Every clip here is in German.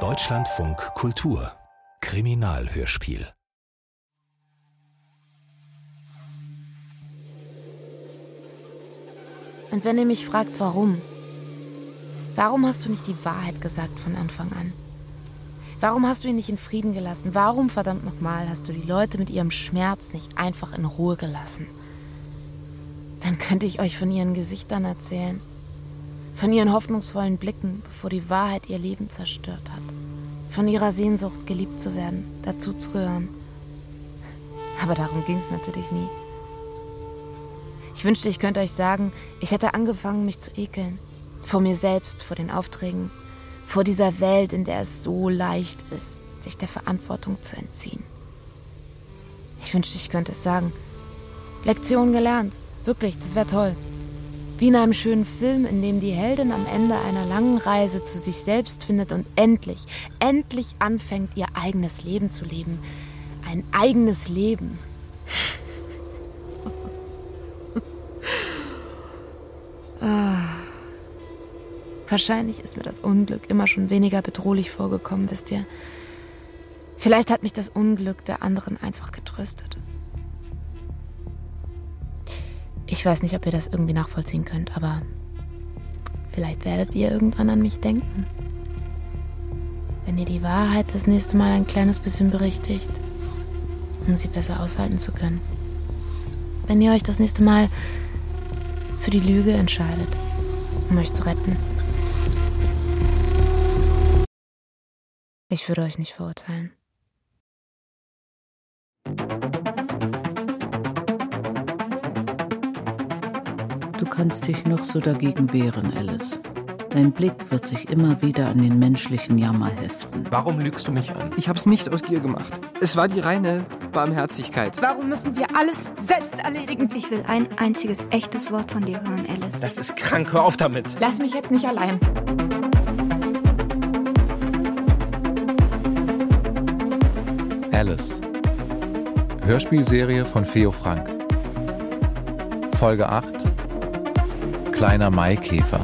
Deutschlandfunk Kultur Kriminalhörspiel Und wenn ihr mich fragt, warum? Warum hast du nicht die Wahrheit gesagt von Anfang an? Warum hast du ihn nicht in Frieden gelassen? Warum, verdammt nochmal, hast du die Leute mit ihrem Schmerz nicht einfach in Ruhe gelassen? Dann könnte ich euch von ihren Gesichtern erzählen. Von ihren hoffnungsvollen Blicken, bevor die Wahrheit ihr Leben zerstört hat. Von ihrer Sehnsucht, geliebt zu werden, dazuzugehören. Aber darum ging es natürlich nie. Ich wünschte, ich könnte euch sagen, ich hätte angefangen, mich zu ekeln. Vor mir selbst, vor den Aufträgen, vor dieser Welt, in der es so leicht ist, sich der Verantwortung zu entziehen. Ich wünschte, ich könnte es sagen. Lektion gelernt. Wirklich, das wäre toll. Wie in einem schönen Film, in dem die Heldin am Ende einer langen Reise zu sich selbst findet und endlich, endlich anfängt, ihr eigenes Leben zu leben. Ein eigenes Leben. ah. Wahrscheinlich ist mir das Unglück immer schon weniger bedrohlich vorgekommen, wisst ihr. Vielleicht hat mich das Unglück der anderen einfach getröstet. Ich weiß nicht, ob ihr das irgendwie nachvollziehen könnt, aber vielleicht werdet ihr irgendwann an mich denken. Wenn ihr die Wahrheit das nächste Mal ein kleines bisschen berichtigt, um sie besser aushalten zu können. Wenn ihr euch das nächste Mal für die Lüge entscheidet, um euch zu retten. Ich würde euch nicht verurteilen. Kannst dich noch so dagegen wehren, Alice. Dein Blick wird sich immer wieder an den menschlichen Jammer heften. Warum lügst du mich an? Ich hab's nicht aus Gier gemacht. Es war die reine Barmherzigkeit. Warum müssen wir alles selbst erledigen? Ich will ein einziges echtes Wort von dir hören, Alice. Das ist krank, hör auf damit. Lass mich jetzt nicht allein. Alice. Hörspielserie von Feo Frank. Folge 8. Kleiner Maikäfer.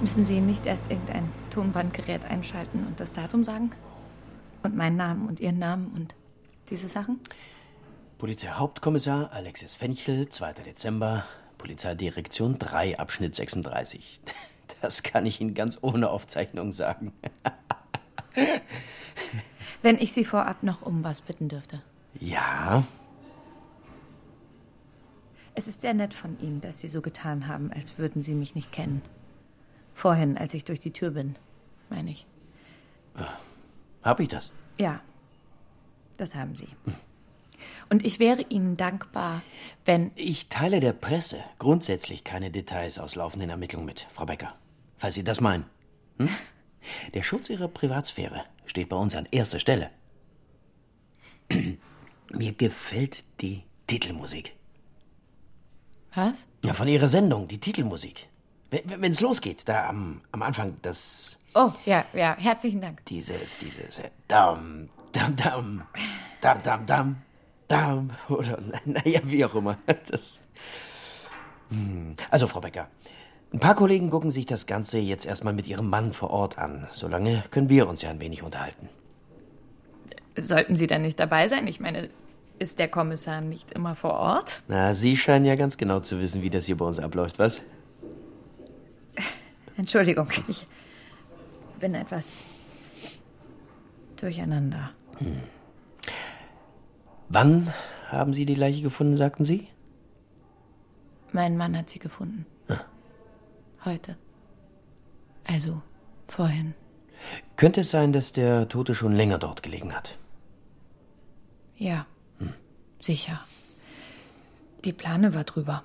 Müssen Sie nicht erst irgendein Tonbandgerät einschalten und das Datum sagen? Und meinen Namen und Ihren Namen und diese Sachen? Polizeihauptkommissar Alexis Fenchel, 2. Dezember, Polizeidirektion 3, Abschnitt 36. Das kann ich Ihnen ganz ohne Aufzeichnung sagen. Wenn ich Sie vorab noch um was bitten dürfte. Ja, Es ist sehr nett von Ihnen, dass Sie so getan haben, als würden Sie mich nicht kennen. Vorhin, als ich durch die Tür bin, meine ich. hab ich das? Ja, das haben Sie. Und ich wäre Ihnen dankbar, wenn. Ich teile der Presse grundsätzlich keine Details aus laufenden Ermittlungen mit, Frau Becker. Falls Sie das meinen. Hm? Der Schutz Ihrer Privatsphäre steht bei uns an erster Stelle. Mir gefällt die Titelmusik. Was? Ja, von Ihrer Sendung, die Titelmusik. Wenn es losgeht, da am, am Anfang, das. Oh, ja, ja, herzlichen Dank. Dieses, dieses. äh, Dam, dam, dam, dam, dam, dam, dam. Oder, naja, wie auch immer. Das. Hm. Also, Frau Becker, ein paar Kollegen gucken sich das Ganze jetzt erstmal mit ihrem Mann vor Ort an. Solange können wir uns ja ein wenig unterhalten. Sollten Sie dann nicht dabei sein? Ich meine, ist der Kommissar nicht immer vor Ort? Na, Sie scheinen ja ganz genau zu wissen, wie das hier bei uns abläuft, was? Entschuldigung, ich bin etwas durcheinander. Wann haben Sie die Leiche gefunden, sagten Sie? Mein Mann hat sie gefunden. Heute. Also, vorhin. Könnte es sein, dass der Tote schon länger dort gelegen hat? Ja, sicher. Die Plane war drüber.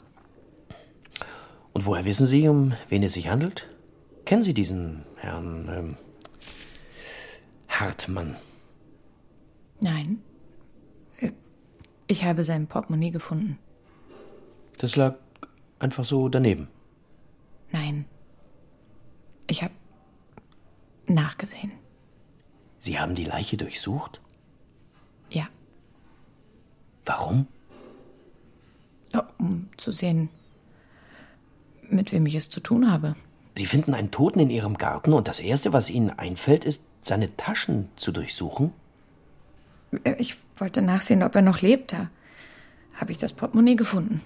Und woher wissen Sie, um wen es sich handelt? Kennen Sie diesen Herrn ähm, Hartmann? Nein. Äh, Ich habe sein Portemonnaie gefunden. Das lag einfach so daneben. Nein. Ich habe nachgesehen. Sie haben die Leiche durchsucht? Ja. Warum? ja. Um zu sehen, mit wem ich es zu tun habe. Sie finden einen Toten in Ihrem Garten und das Erste, was Ihnen einfällt, ist, seine Taschen zu durchsuchen? Ich wollte nachsehen, ob er noch lebt. Da habe ich das Portemonnaie gefunden.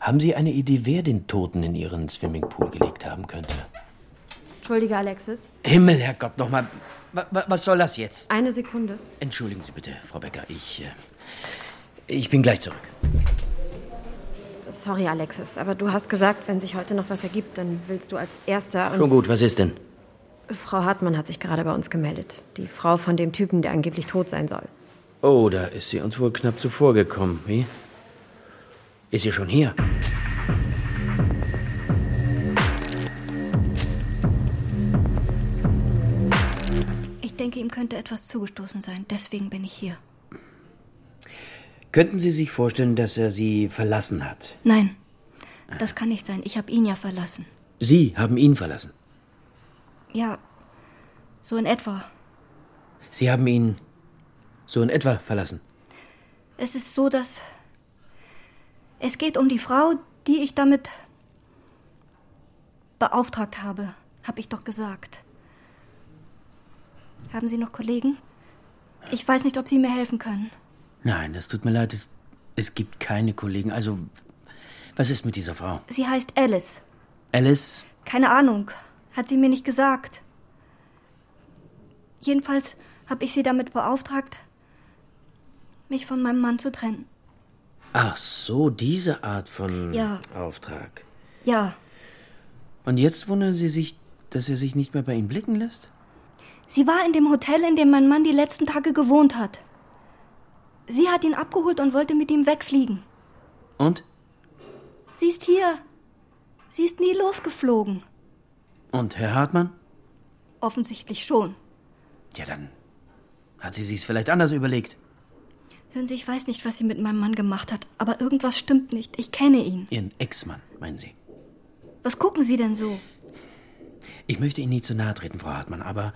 Haben Sie eine Idee, wer den Toten in Ihren Swimmingpool gelegt haben könnte? Entschuldige, Alexis. Himmel, Herrgott, nochmal. Was soll das jetzt? Eine Sekunde. Entschuldigen Sie bitte, Frau Becker. Ich. Äh, ich bin gleich zurück. Sorry, Alexis, aber du hast gesagt, wenn sich heute noch was ergibt, dann willst du als Erster. Schon gut, was ist denn? Frau Hartmann hat sich gerade bei uns gemeldet. Die Frau von dem Typen, der angeblich tot sein soll. Oh, da ist sie uns wohl knapp zuvor gekommen. Wie? Ist sie schon hier? Ich denke, ihm könnte etwas zugestoßen sein. Deswegen bin ich hier. Könnten Sie sich vorstellen, dass er Sie verlassen hat? Nein, das kann nicht sein. Ich habe ihn ja verlassen. Sie haben ihn verlassen? Ja, so in etwa. Sie haben ihn so in etwa verlassen? Es ist so, dass. Es geht um die Frau, die ich damit beauftragt habe, habe ich doch gesagt. Haben Sie noch Kollegen? Ich weiß nicht, ob Sie mir helfen können. Nein, es tut mir leid, es, es gibt keine Kollegen. Also, was ist mit dieser Frau? Sie heißt Alice. Alice? Keine Ahnung. Hat sie mir nicht gesagt. Jedenfalls habe ich sie damit beauftragt, mich von meinem Mann zu trennen. Ach so, diese Art von Ja. Auftrag. Ja, Und jetzt wundern Sie sich, dass er sich nicht mehr bei Ihnen blicken lässt? sie war in dem Hotel, in dem mein Mann die letzten Tage gewohnt hat. Sie hat ihn abgeholt und wollte mit ihm wegfliegen. Und? Sie ist hier. Sie ist nie losgeflogen. Und Herr Hartmann? Offensichtlich schon. Ja, dann hat sie sich's vielleicht anders überlegt. Hören Sie, ich weiß nicht, was sie mit meinem Mann gemacht hat, aber irgendwas stimmt nicht. Ich kenne ihn. Ihren Ex-Mann, meinen Sie? Was gucken Sie denn so? Ich möchte Ihnen nie zu nahe treten, Frau Hartmann, aber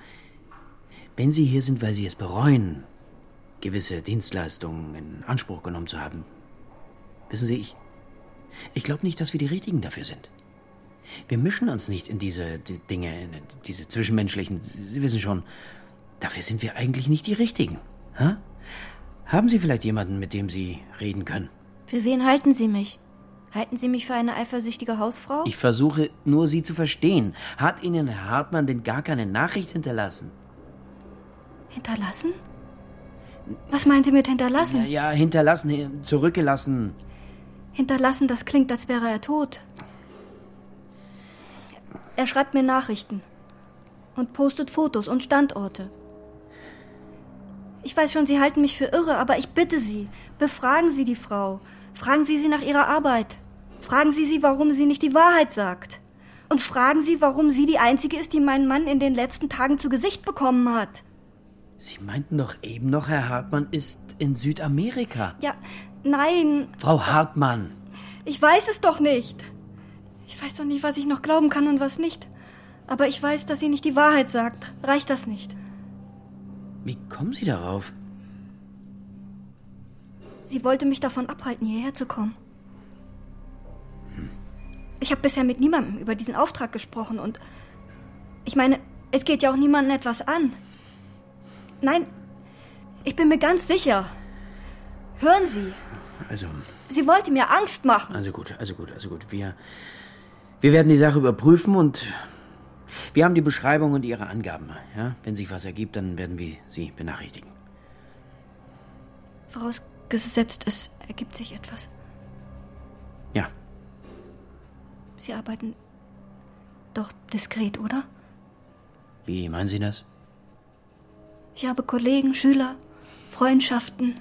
wenn Sie hier sind, weil Sie es bereuen, gewisse Dienstleistungen in Anspruch genommen zu haben, wissen Sie, ich, ich glaube nicht, dass wir die Richtigen dafür sind. Wir mischen uns nicht in diese Dinge, in diese zwischenmenschlichen, Sie wissen schon, dafür sind wir eigentlich nicht die Richtigen. Hä? Haben Sie vielleicht jemanden, mit dem Sie reden können? Für wen halten Sie mich? Halten Sie mich für eine eifersüchtige Hausfrau? Ich versuche nur, Sie zu verstehen. Hat Ihnen Herr Hartmann denn gar keine Nachricht hinterlassen? Hinterlassen? Was meinen Sie mit hinterlassen? Ja, ja, hinterlassen, zurückgelassen. Hinterlassen, das klingt, als wäre er tot. Er schreibt mir Nachrichten und postet Fotos und Standorte. Ich weiß schon, Sie halten mich für irre, aber ich bitte Sie, befragen Sie die Frau. Fragen Sie sie nach ihrer Arbeit. Fragen Sie sie, warum sie nicht die Wahrheit sagt. Und fragen Sie, warum sie die Einzige ist, die meinen Mann in den letzten Tagen zu Gesicht bekommen hat. Sie meinten doch eben noch, Herr Hartmann ist in Südamerika. Ja, nein, Frau Hartmann, Ich weiß es doch nicht. Ich weiß doch nicht, was ich noch glauben kann und was nicht. Aber ich weiß, dass sie nicht die Wahrheit sagt. Reicht das nicht? Wie kommen Sie darauf? Sie wollte mich davon abhalten, hierher zu kommen. Ich habe bisher mit niemandem über diesen Auftrag gesprochen und ich meine, es geht ja auch niemandem etwas an. Nein, ich bin mir ganz sicher. Hören Sie, Also, sie wollte mir Angst machen. also gut, also gut, also gut. Wir, wir werden die Sache überprüfen und wir haben die Beschreibung und Ihre Angaben. Ja? Wenn sich was ergibt, dann werden wir Sie benachrichtigen. Vorausgesetzt, es ergibt sich etwas. Ja, Sie arbeiten doch diskret, oder? wie meinen Sie das? Ich habe Kollegen, Schüler, Freundschaften.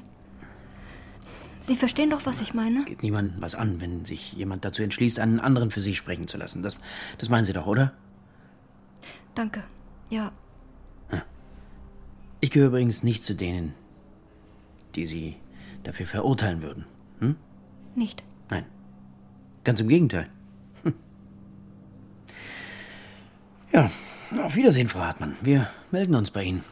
Sie verstehen doch, was ich meine? Geht niemandem was an, wenn sich jemand dazu entschließt, einen anderen für Sie sprechen zu lassen. Das, das meinen Sie doch, oder? Danke. Ja, Ich gehöre übrigens nicht zu denen, die Sie dafür verurteilen würden. Hm? nicht. Nein. Ganz im Gegenteil. Hm. Ja, auf Wiedersehen, Frau Hartmann. Wir melden uns bei Ihnen.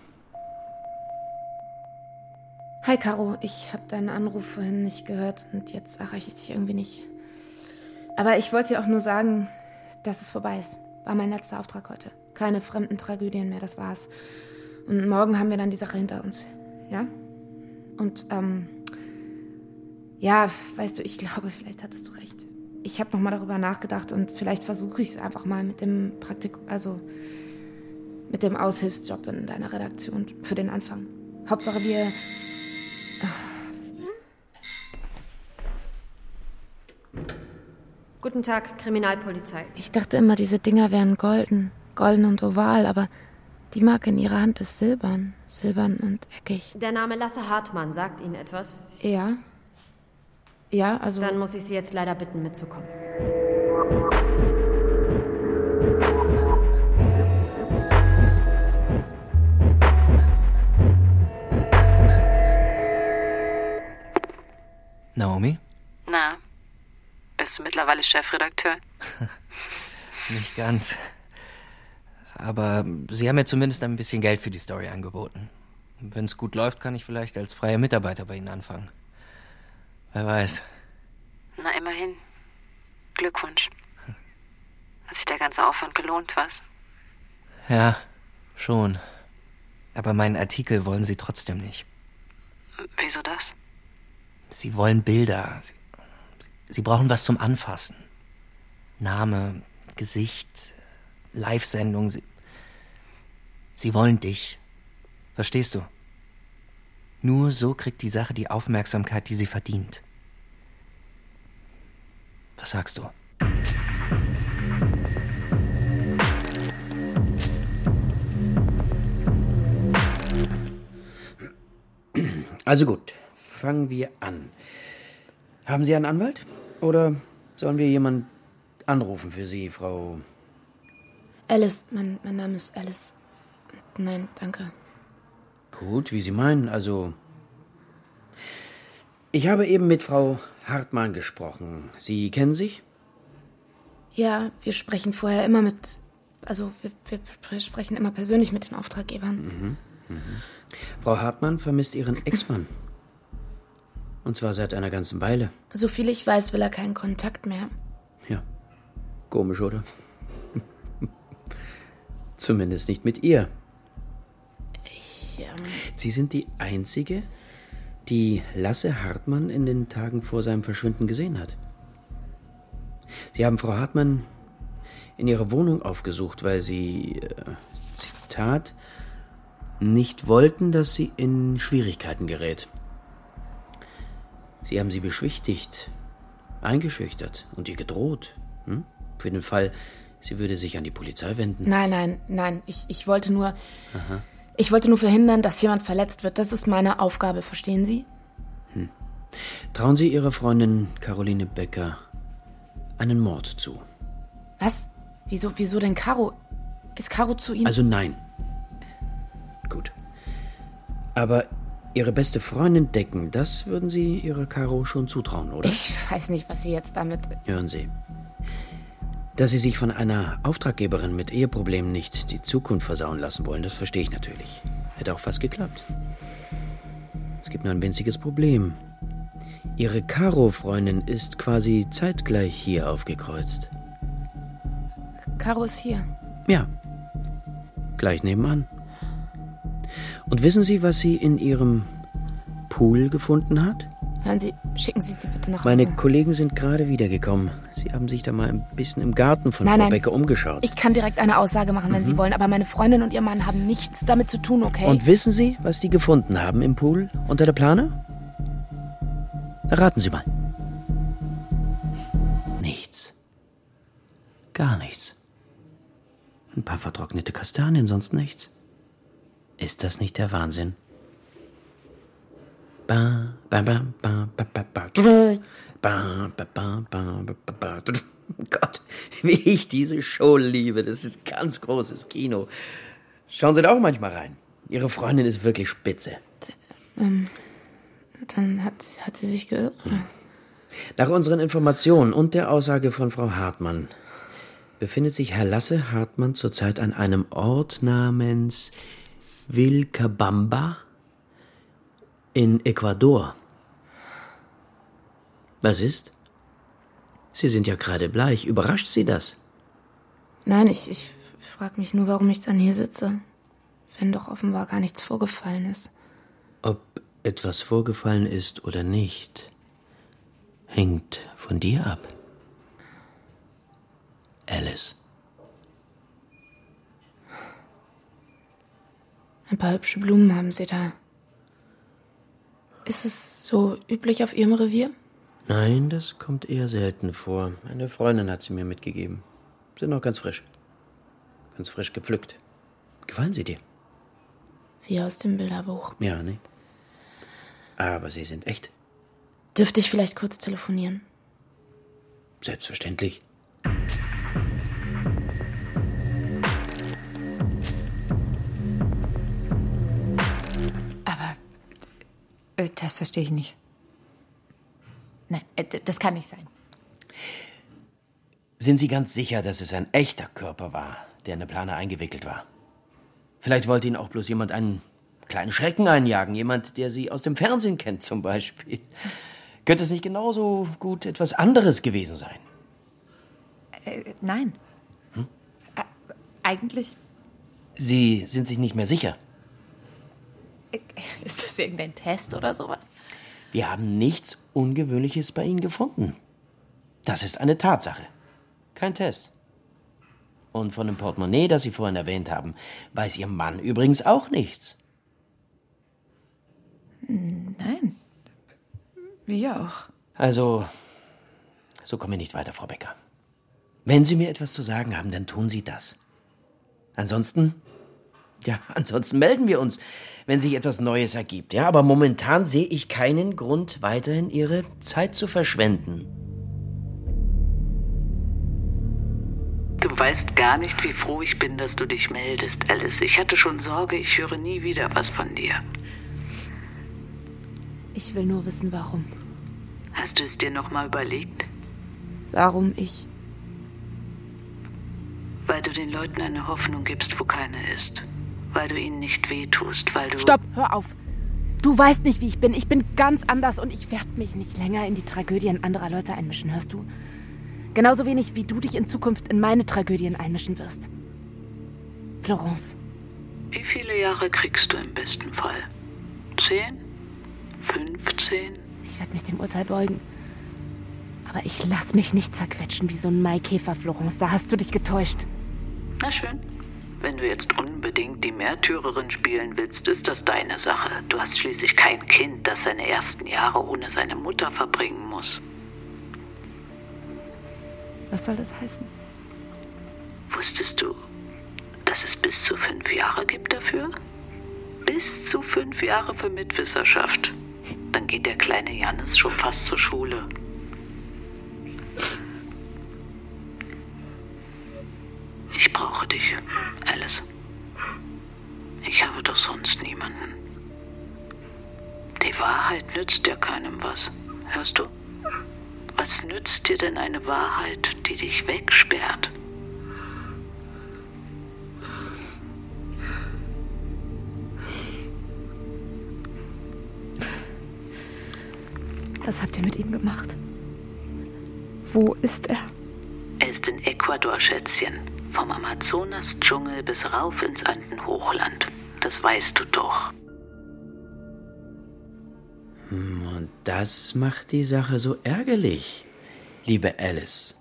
Hi Caro, ich habe deinen Anruf vorhin nicht gehört und jetzt erreiche ich dich irgendwie nicht. Aber ich wollte dir auch nur sagen, dass es vorbei ist. War mein letzter Auftrag heute. Keine fremden Tragödien mehr, das war's. Und morgen haben wir dann die Sache hinter uns. Ja? Und, ähm, ja, weißt du, ich glaube, vielleicht hattest du recht. Ich habe nochmal darüber nachgedacht und vielleicht versuche ich es einfach mal mit dem Praktik, also mit dem Aushilfsjob in deiner Redaktion für den Anfang. Hauptsache wir. Guten Tag, Kriminalpolizei. Ich dachte immer, diese Dinger wären golden, golden und oval, aber die Marke in ihrer Hand ist silbern, silbern und eckig. Der Name Lasse Hartmann sagt Ihnen etwas? Ja. Ja, also. Dann muss ich Sie jetzt leider bitten, mitzukommen. Naomi? Na, bist du mittlerweile Chefredakteur? Nicht ganz. Aber Sie haben mir zumindest ein bisschen Geld für die Story angeboten. Wenn es gut läuft, kann ich vielleicht als freier Mitarbeiter bei Ihnen anfangen. Wer weiß. Na, immerhin. Glückwunsch. Hat sich der ganze Aufwand gelohnt, was? Ja, schon. Aber meinen Artikel wollen Sie trotzdem nicht. Wieso das? Sie wollen Bilder. Sie, Sie brauchen was zum Anfassen. Name, Gesicht, Live-Sendung. Sie, Sie wollen dich. Verstehst du? Nur so kriegt die Sache die Aufmerksamkeit, die sie verdient. Was sagst du? Also gut, fangen wir an. Haben Sie einen Anwalt? Oder sollen wir jemanden anrufen für Sie, Frau? Alice, mein, mein Name ist Alice. Nein, danke. Gut, wie Sie meinen. Also. Ich habe eben mit Frau Hartmann gesprochen. Sie kennen sich? Ja, wir sprechen vorher immer mit. Also, wir, wir sprechen immer persönlich mit den Auftraggebern. Mhm. Mhm. Frau Hartmann vermisst ihren Ex-Mann. Und zwar seit einer ganzen Weile. So viel ich weiß, will er keinen Kontakt mehr. Ja. Komisch, oder? Zumindest nicht mit ihr. Ich. Ähm Sie sind die Einzige, die Lasse Hartmann in den Tagen vor seinem Verschwinden gesehen hat. Sie haben Frau Hartmann in ihrer Wohnung aufgesucht, weil Sie, äh, Zitat, nicht wollten, dass sie in Schwierigkeiten gerät. Sie haben sie beschwichtigt, eingeschüchtert und ihr gedroht. Hm? Für den Fall, sie würde sich an die Polizei wenden. Nein, nein, nein. Ich, ich wollte nur. Aha. Ich wollte nur verhindern, dass jemand verletzt wird. Das ist meine Aufgabe, verstehen Sie? Hm. Trauen Sie Ihrer Freundin Caroline Becker einen Mord zu. Was? Wieso, wieso denn Caro? Ist Caro zu Ihnen? Also nein. Gut. Aber Ihre beste Freundin decken, das würden Sie Ihrer Caro schon zutrauen, oder? Ich weiß nicht, was Sie jetzt damit. Hören Sie. Dass Sie sich von einer Auftraggeberin mit Eheproblemen nicht die Zukunft versauen lassen wollen, das verstehe ich natürlich. Hätte auch fast geklappt. Es gibt nur ein winziges Problem. Ihre Caro-Freundin ist quasi zeitgleich hier aufgekreuzt. Caro ist hier. Ja. Gleich nebenan. Und wissen Sie, was sie in Ihrem Pool gefunden hat? Hören Sie, schicken Sie sie bitte nach Hause. Meine Kollegen sind gerade wiedergekommen. Sie haben sich da mal ein bisschen im Garten von nein, Frau nein. Becker umgeschaut. Ich kann direkt eine Aussage machen, wenn Mhm. Sie wollen, aber meine Freundin und ihr Mann haben nichts damit zu tun, okay? Und wissen Sie, was die gefunden haben im Pool unter der Plane? Raten Sie mal. Nichts. Gar nichts. Ein paar vertrocknete Kastanien, sonst nichts. Ist das nicht der Wahnsinn? Ba, ba, ba, ba, ba, ba, ba. Ba. Gott, wie ich diese Show liebe. Das ist ganz großes Kino. Schauen Sie da auch manchmal rein. Ihre Freundin ist wirklich spitze. Ähm, dann hat, hat sie sich geirrt. Nach unseren Informationen und der Aussage von Frau Hartmann befindet sich Herr Lasse Hartmann zurzeit an einem Ort namens Vilcabamba In Ecuador. Was ist? Sie sind ja gerade bleich. Überrascht Sie das? Nein, ich, ich frage mich nur, warum ich dann hier sitze. Wenn doch offenbar gar nichts vorgefallen ist. Ob etwas vorgefallen ist oder nicht, hängt von dir ab. Alice. Ein paar hübsche Blumen haben Sie da. Ist es so üblich auf Ihrem Revier? Nein, das kommt eher selten vor. Eine Freundin hat sie mir mitgegeben. Sind noch ganz frisch. Ganz frisch gepflückt. Gefallen sie dir? Wie aus dem Bilderbuch. Ja, ne? Aber sie sind echt. Dürfte ich vielleicht kurz telefonieren? Selbstverständlich. Aber äh, das verstehe ich nicht. Nein, äh, das kann nicht sein. Sind Sie ganz sicher, dass es ein echter Körper war, der in eine Plane eingewickelt war? Vielleicht wollte Ihnen auch bloß jemand einen kleinen Schrecken einjagen. Jemand, der Sie aus dem Fernsehen kennt, zum Beispiel. Könnte es nicht genauso gut etwas anderes gewesen sein? Äh, nein. Hm? Äh, eigentlich Sie sind sich nicht mehr sicher. äh, ist das irgendein Test oder sowas? Wir haben nichts Ungewöhnliches bei Ihnen gefunden. Das ist eine Tatsache. Kein Test. Und von dem Portemonnaie, das Sie vorhin erwähnt haben, weiß Ihr Mann übrigens auch nichts. Nein. Wir auch. Also, so kommen wir nicht weiter, Frau Becker. Wenn Sie mir etwas zu sagen haben, dann tun Sie das. Ansonsten, ja, ansonsten melden wir uns, wenn sich etwas Neues ergibt. Ja, aber momentan sehe ich keinen Grund, weiterhin Ihre Zeit zu verschwenden. Du weißt gar nicht, wie froh ich bin, dass du dich meldest, Alice. Ich hatte schon Sorge, ich höre nie wieder was von dir. Ich will nur wissen, warum. Hast du es dir noch mal überlegt? Warum ich? Weil du den Leuten eine Hoffnung gibst, wo keine ist. Weil du ihnen nicht wehtust, weil du... Stopp, hör auf. Du weißt nicht, wie ich bin. Ich bin ganz anders und ich werde mich nicht länger in die Tragödien anderer Leute einmischen, hörst du? Genauso wenig, wie du dich in Zukunft in meine Tragödien einmischen wirst. Florence. Wie viele Jahre kriegst du im besten Fall? Zehn? 15? Ich werde mich dem Urteil beugen. Aber ich lass mich nicht zerquetschen wie so ein Maikäfer, Florence. Da hast du dich getäuscht. Na schön. Wenn du jetzt unbedingt die Märtyrerin spielen willst, ist das deine Sache. Du hast schließlich kein Kind, das seine ersten Jahre ohne seine Mutter verbringen muss. Was soll das heißen? Wusstest du, dass es bis zu fünf Jahre gibt dafür? Bis zu fünf Jahre für Mitwisserschaft. Dann geht der kleine Jannis schon fast zur Schule. Ich brauche dich. Ich habe doch sonst niemanden. Die Wahrheit nützt dir keinem was. Hörst du? Was nützt dir denn eine Wahrheit, die dich wegsperrt? Was habt ihr mit ihm gemacht? Wo ist er? Er ist in Ecuador, Schätzchen. Vom Amazonas-Dschungel bis rauf ins Andenhochland. Das weißt du doch. Hm, Und das macht die Sache so ärgerlich, liebe Alice.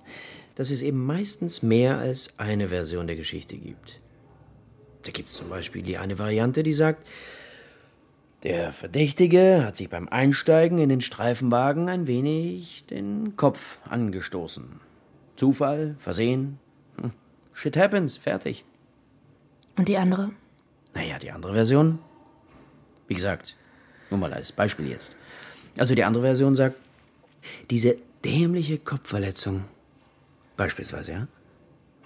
Dass es eben meistens mehr als eine Version der Geschichte gibt. Da gibt es zum Beispiel die eine Variante, die sagt, der Verdächtige hat sich beim Einsteigen in den Streifenwagen ein wenig den Kopf angestoßen. Zufall, Versehen. Hm. Shit happens, fertig. Und die andere? Naja, die andere Version. Wie gesagt, nur mal als Beispiel jetzt. Also die andere Version sagt, diese dämliche Kopfverletzung, beispielsweise, ja,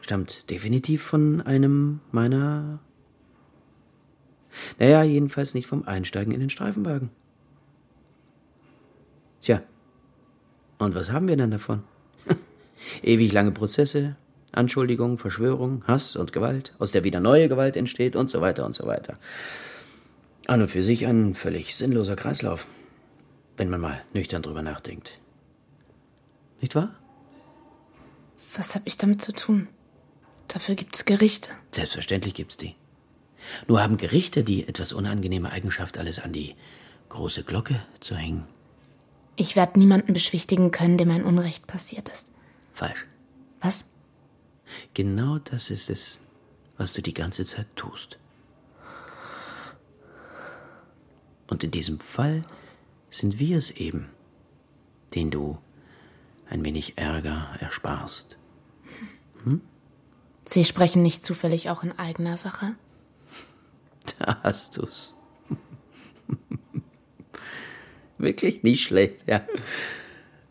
stammt definitiv von einem meiner. Naja, jedenfalls nicht vom Einsteigen in den Streifenwagen. Tja, und was haben wir denn davon? Ewig lange Prozesse, Anschuldigungen, Verschwörung, Hass und Gewalt, aus der wieder neue Gewalt entsteht und so weiter und so weiter. An und für sich ein völlig sinnloser Kreislauf, wenn man mal nüchtern drüber nachdenkt. Nicht wahr? Was habe ich damit zu tun? Dafür gibt's Gerichte. Selbstverständlich gibt's die. Nur haben Gerichte die etwas unangenehme Eigenschaft, alles an die große Glocke zu hängen. Ich werde niemanden beschwichtigen können, dem ein Unrecht passiert ist. Falsch. Was? Genau das ist es, was du die ganze Zeit tust. Und in diesem Fall sind wir es eben, den du ein wenig Ärger ersparst. Hm? Sie sprechen nicht zufällig auch in eigener Sache? Da hast du's. Wirklich nicht schlecht, ja.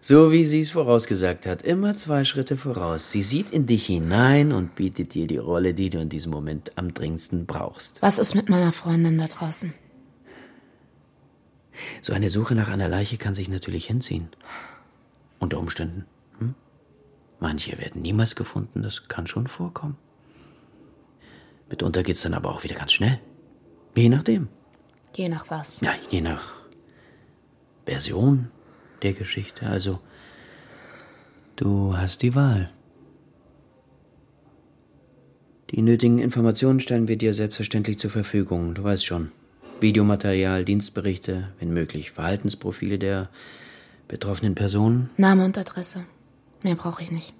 So wie sie es vorausgesagt hat, immer zwei Schritte voraus. Sie sieht in dich hinein und bietet dir die Rolle, die du in diesem Moment am dringendsten brauchst. Was ist mit meiner Freundin da draußen? So eine Suche nach einer Leiche kann sich natürlich hinziehen. Unter Umständen. Hm? Manche werden niemals gefunden, das kann schon vorkommen. Mitunter geht's dann aber auch wieder ganz schnell. Je nachdem. Je nach was? Ja, je nach Version der Geschichte. Also, du hast die Wahl. Die nötigen Informationen stellen wir dir selbstverständlich zur Verfügung. Du weißt schon. Videomaterial, Dienstberichte, wenn möglich Verhaltensprofile der betroffenen Personen. Name und Adresse. Mehr brauche ich nicht.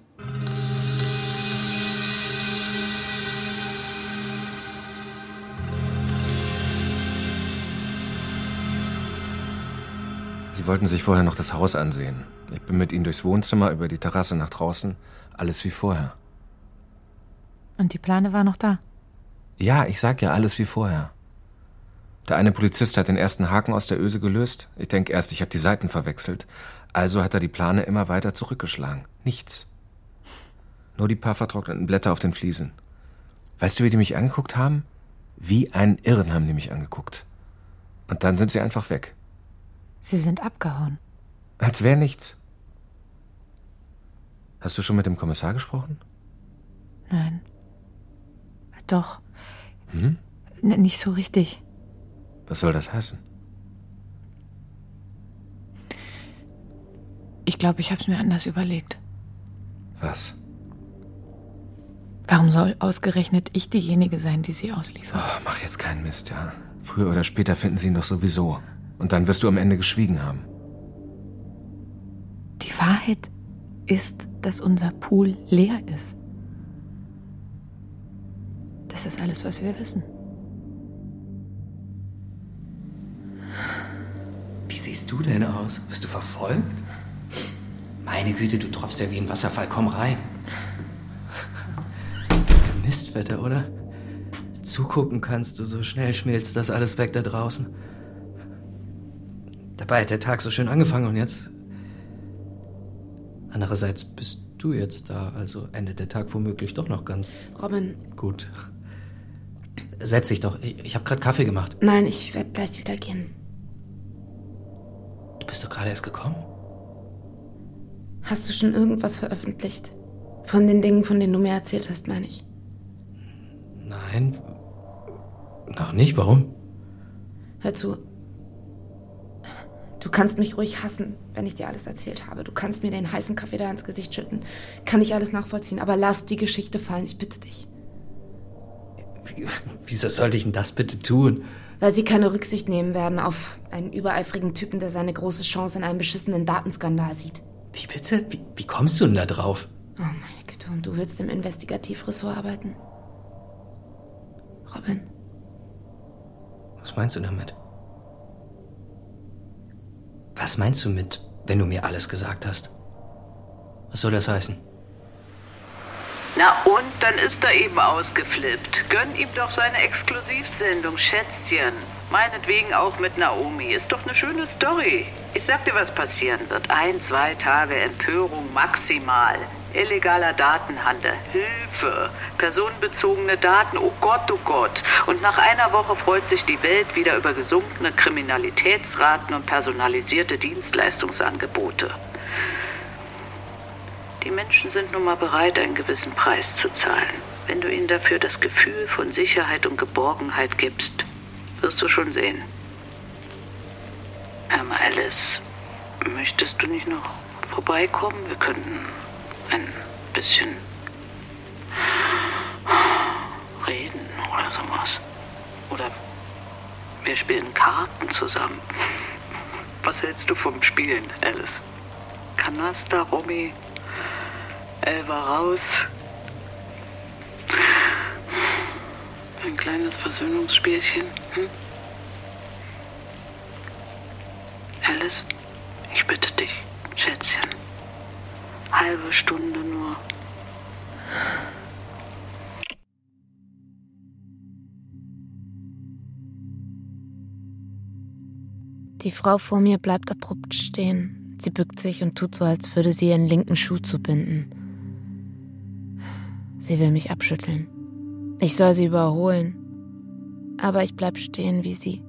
Sie wollten sich vorher noch das Haus ansehen. Ich bin mit Ihnen durchs Wohnzimmer, über die Terrasse nach draußen. Alles wie vorher. Und die Plane war noch da? Ja, ich sag ja alles wie vorher. Der eine Polizist hat den ersten Haken aus der Öse gelöst. Ich denke erst, ich habe die Seiten verwechselt. Also hat er die Plane immer weiter zurückgeschlagen. Nichts. Nur die paar vertrockneten Blätter auf den Fliesen. Weißt du, wie die mich angeguckt haben? Wie einen Irren haben die mich angeguckt. Und dann sind sie einfach weg. Sie sind abgehauen. Als wäre nichts. Hast du schon mit dem Kommissar gesprochen? Nein. Doch. Hm? N nicht so richtig. Was soll das heißen? Ich glaube, ich habe es mir anders überlegt. Was? Warum soll ausgerechnet ich diejenige sein, die sie ausliefert? Oh, mach jetzt keinen Mist, ja. Früher oder später finden sie ihn doch sowieso. Und dann wirst du am Ende geschwiegen haben. Die Wahrheit ist, dass unser Pool leer ist. Das ist alles, was wir wissen. Wie siehst du denn aus? Bist du verfolgt? Meine Güte, du tropfst ja wie ein Wasserfall. Komm rein. Mistwetter, oder? Zugucken kannst du, so schnell schmilzt das alles weg da draußen. Dabei hat der Tag so schön angefangen und jetzt. Andererseits bist du jetzt da, also endet der Tag womöglich doch noch ganz. Robin. Gut. Setz dich doch. Ich, ich habe gerade Kaffee gemacht. Nein, ich werde gleich wieder gehen. Du bist doch gerade erst gekommen. Hast du schon irgendwas veröffentlicht? Von den Dingen, von denen du mir erzählt hast, meine ich. Nein. Noch nicht, warum? Hör zu. Du kannst mich ruhig hassen, wenn ich dir alles erzählt habe. Du kannst mir den heißen Kaffee da ins Gesicht schütten. Kann ich alles nachvollziehen, aber lass die Geschichte fallen, ich bitte dich. Wie, wieso sollte ich denn das bitte tun? Weil sie keine Rücksicht nehmen werden auf einen übereifrigen Typen, der seine große Chance in einem beschissenen Datenskandal sieht. Wie bitte? Wie, wie kommst du denn da drauf? Oh meine Güte, und du willst im Investigativressort arbeiten? Robin. Was meinst du damit? Was meinst du mit, wenn du mir alles gesagt hast? Was soll das heißen? Na und, dann ist er eben ausgeflippt. Gönn ihm doch seine Exklusivsendung, Schätzchen. Meinetwegen auch mit Naomi. Ist doch eine schöne Story. Ich sag dir, was passieren wird. Ein, zwei Tage Empörung maximal. Illegaler Datenhandel. Hilfe. Personenbezogene Daten. Oh Gott, oh Gott. Und nach einer Woche freut sich die Welt wieder über gesunkene Kriminalitätsraten und personalisierte Dienstleistungsangebote. Die Menschen sind nun mal bereit, einen gewissen Preis zu zahlen. Wenn du ihnen dafür das Gefühl von Sicherheit und Geborgenheit gibst, Wirst du schon sehen. Ähm, Alice, möchtest du nicht noch vorbeikommen? Wir könnten ein bisschen reden oder sowas. Oder wir spielen Karten zusammen. Was hältst du vom Spielen, Alice? Kanaster, Romy, Elva raus. Ein kleines Versöhnungsspielchen. Hm? Alice, ich bitte dich, Schätzchen. Halbe Stunde nur. Die Frau vor mir bleibt abrupt stehen. Sie bückt sich und tut so, als würde sie ihren linken Schuh zubinden. Sie will mich abschütteln. Ich soll sie überholen. Aber ich bleib stehen wie sie.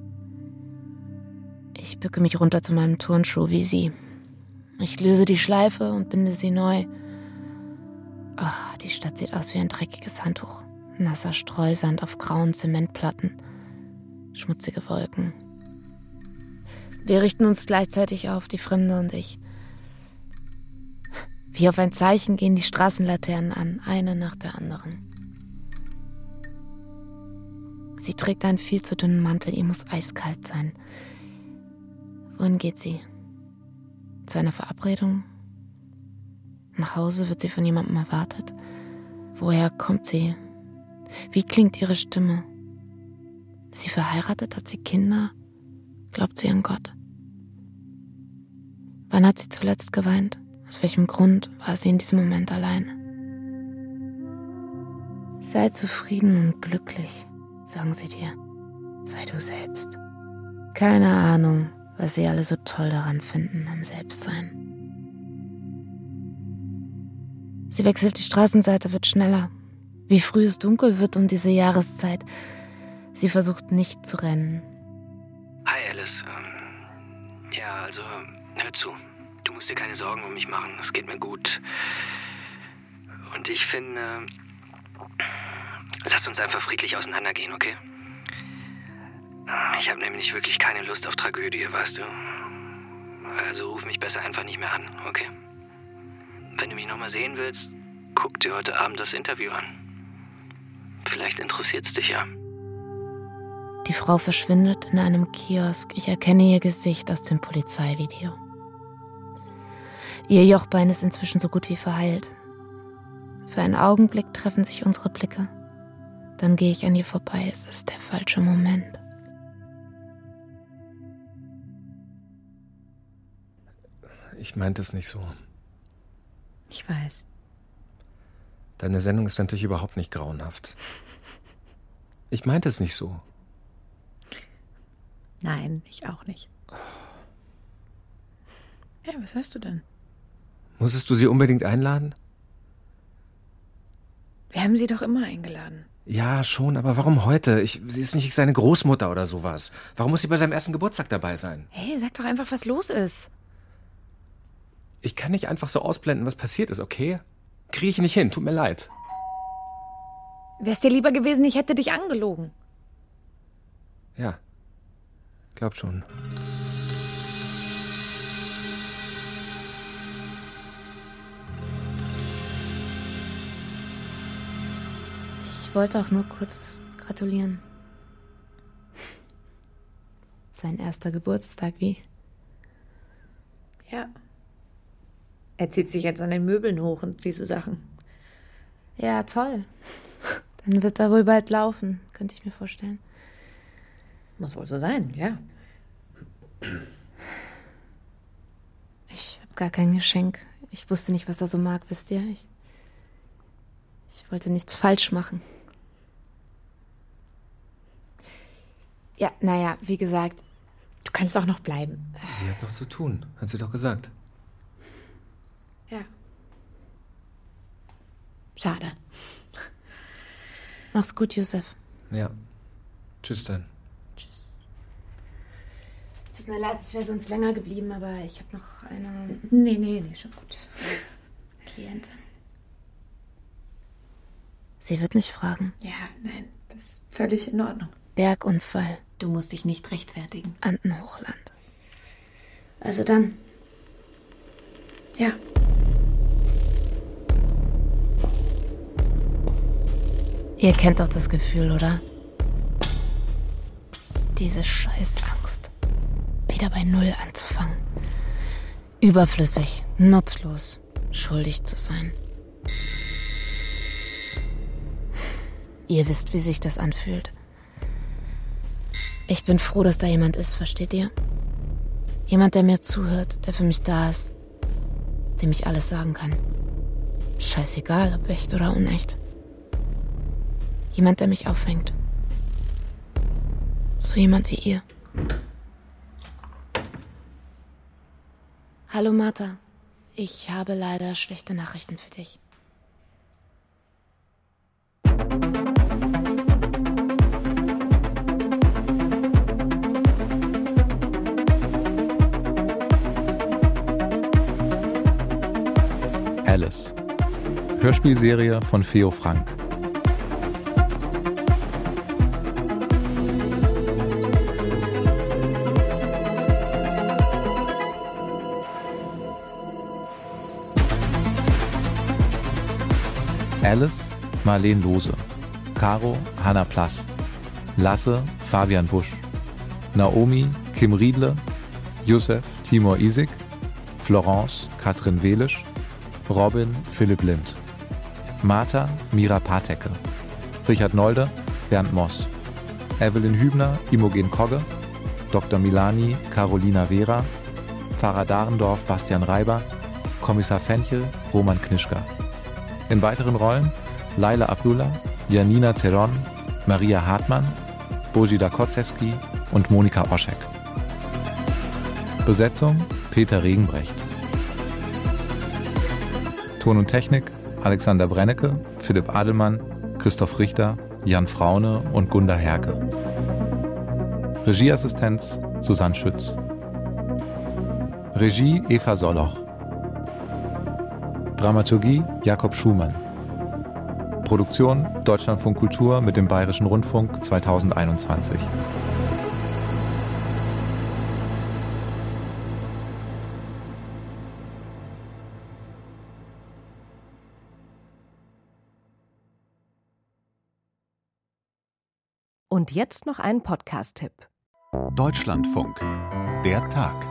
Ich bücke mich runter zu meinem Turnschuh wie sie. Ich löse die Schleife und binde sie neu. Oh, die Stadt sieht aus wie ein dreckiges Handtuch. Nasser Streusand auf grauen Zementplatten. Schmutzige Wolken. Wir richten uns gleichzeitig auf, die Fremde und ich. Wie auf ein Zeichen gehen die Straßenlaternen an, eine nach der anderen. Sie trägt einen viel zu dünnen Mantel, ihr muss eiskalt sein. Wohin geht sie? Zu einer Verabredung? Nach Hause wird sie von jemandem erwartet? Woher kommt sie? Wie klingt ihre Stimme? Ist sie verheiratet? Hat sie Kinder? Glaubt sie an Gott? Wann hat sie zuletzt geweint? Aus welchem Grund war sie in diesem Moment allein? Sei zufrieden und glücklich, sagen sie dir. Sei du selbst. Keine Ahnung, was sie alle so toll daran finden am Selbstsein. Sie wechselt die Straßenseite, wird schneller. Wie früh es dunkel wird um diese Jahreszeit. Sie versucht nicht zu rennen. Hi Alice. Ähm, ja, also hör zu. Du musst dir keine Sorgen um mich machen. Es geht mir gut. Und ich finde, lass uns einfach friedlich auseinandergehen, okay? Ich habe nämlich wirklich keine Lust auf Tragödie, weißt du. Also ruf mich besser einfach nicht mehr an, okay? Wenn du mich nochmal sehen willst, guck dir heute Abend das Interview an. Vielleicht interessiert's dich ja. Die Frau verschwindet in einem Kiosk. Ich erkenne ihr Gesicht aus dem Polizeivideo. Ihr Jochbein ist inzwischen so gut wie verheilt. Für einen Augenblick treffen sich unsere Blicke. Dann gehe ich an ihr vorbei. Es ist der falsche Moment. Ich meinte es nicht so. Ich weiß. Deine Sendung ist natürlich überhaupt nicht grauenhaft. Ich meinte es nicht so. Nein, ich auch nicht. Ja, was hast du denn? Musstest du sie unbedingt einladen? Wir haben sie doch immer eingeladen. Ja, schon, aber warum heute? Ich, sie ist nicht seine Großmutter oder sowas. Warum muss sie bei seinem ersten Geburtstag dabei sein? Hey, sag doch einfach, was los ist. Ich kann nicht einfach so ausblenden, was passiert ist, okay? Kriege ich nicht hin, tut mir leid. Wär's dir lieber gewesen, ich hätte dich angelogen. Ja, glaub schon. Ich wollte auch nur kurz gratulieren. Sein erster Geburtstag, wie? Ja. Er zieht sich jetzt an den Möbeln hoch und diese Sachen. Ja, toll. Dann wird er wohl bald laufen, könnte ich mir vorstellen. Muss wohl so sein, ja. Ich habe gar kein Geschenk. Ich wusste nicht, was er so mag, wisst ihr? Ich, ich wollte nichts falsch machen. Ja, naja, wie gesagt, du kannst auch noch bleiben. Sie hat noch zu tun, hat sie doch gesagt. Ja. Schade. Mach's gut, Josef. Ja. Tschüss dann. Tschüss. Tut mir leid, ich wäre sonst länger geblieben, aber ich habe noch eine. Nee, nee, nee, schon gut. Klientin. Sie wird nicht fragen. Ja, nein, das ist völlig in Ordnung. Bergunfall. Du musst dich nicht rechtfertigen. Andenhochland. Also dann. Ja. Ihr kennt doch das Gefühl, oder? Diese Scheißangst. Wieder bei Null anzufangen. Überflüssig, nutzlos, schuldig zu sein. Ihr wisst, wie sich das anfühlt. Ich bin froh, dass da jemand ist, versteht ihr? Jemand, der mir zuhört, der für mich da ist, dem ich alles sagen kann. Scheißegal, ob echt oder unecht. Jemand, der mich auffängt. So jemand wie ihr. Hallo Martha. Ich habe leider schlechte Nachrichten für dich. Alice. Hörspielserie von Theo Frank. Alice Marlene Lose. Caro Hanna Plass. Lasse Fabian Busch. Naomi Kim Riedle. Josef Timur Isik. Florence Katrin Welisch. Robin Philipp Lind. Martha Mira Patecke. Richard Nolde Bernd Moss. Evelyn Hübner Imogen Kogge. Dr. Milani Carolina Vera. Pfarrer Dahrendorf Bastian Reiber. Kommissar Fenchel Roman Knischka. In weiteren Rollen Laila Abdullah, Janina Zeron, Maria Hartmann, Bojida Kotzewski und Monika Oschek. Besetzung Peter Regenbrecht. Ton und Technik Alexander Brennecke, Philipp Adelmann, Christoph Richter, Jan Fraune und Gunda Herke. Regieassistenz Susanne Schütz. Regie Eva Soloch. Dramaturgie Jakob Schumann. Produktion Deutschlandfunk Kultur mit dem Bayerischen Rundfunk 2021. Und jetzt noch ein Podcast-Tipp. Deutschlandfunk. Der Tag.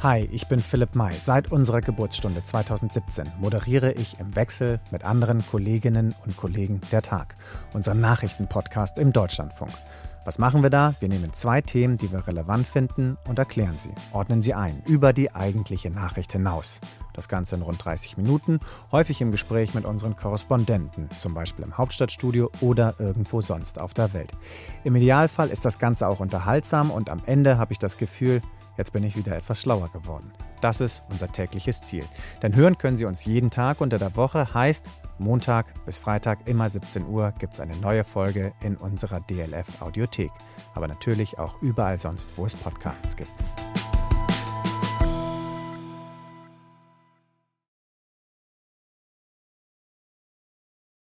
Hi, ich bin Philipp May. Seit unserer Geburtsstunde 2017 moderiere ich im Wechsel mit anderen Kolleginnen und Kollegen der Tag, unseren Nachrichtenpodcast im Deutschlandfunk. Was machen wir da? Wir nehmen zwei Themen, die wir relevant finden, und erklären sie, ordnen sie ein, über die eigentliche Nachricht hinaus. Das Ganze in rund 30 Minuten, häufig im Gespräch mit unseren Korrespondenten, zum Beispiel im Hauptstadtstudio oder irgendwo sonst auf der Welt. Im Idealfall ist das Ganze auch unterhaltsam und am Ende habe ich das Gefühl, Jetzt bin ich wieder etwas schlauer geworden. Das ist unser tägliches Ziel. Denn hören können Sie uns jeden Tag unter der Woche, heißt Montag bis Freitag immer 17 Uhr gibt es eine neue Folge in unserer DLF Audiothek. Aber natürlich auch überall sonst, wo es Podcasts gibt.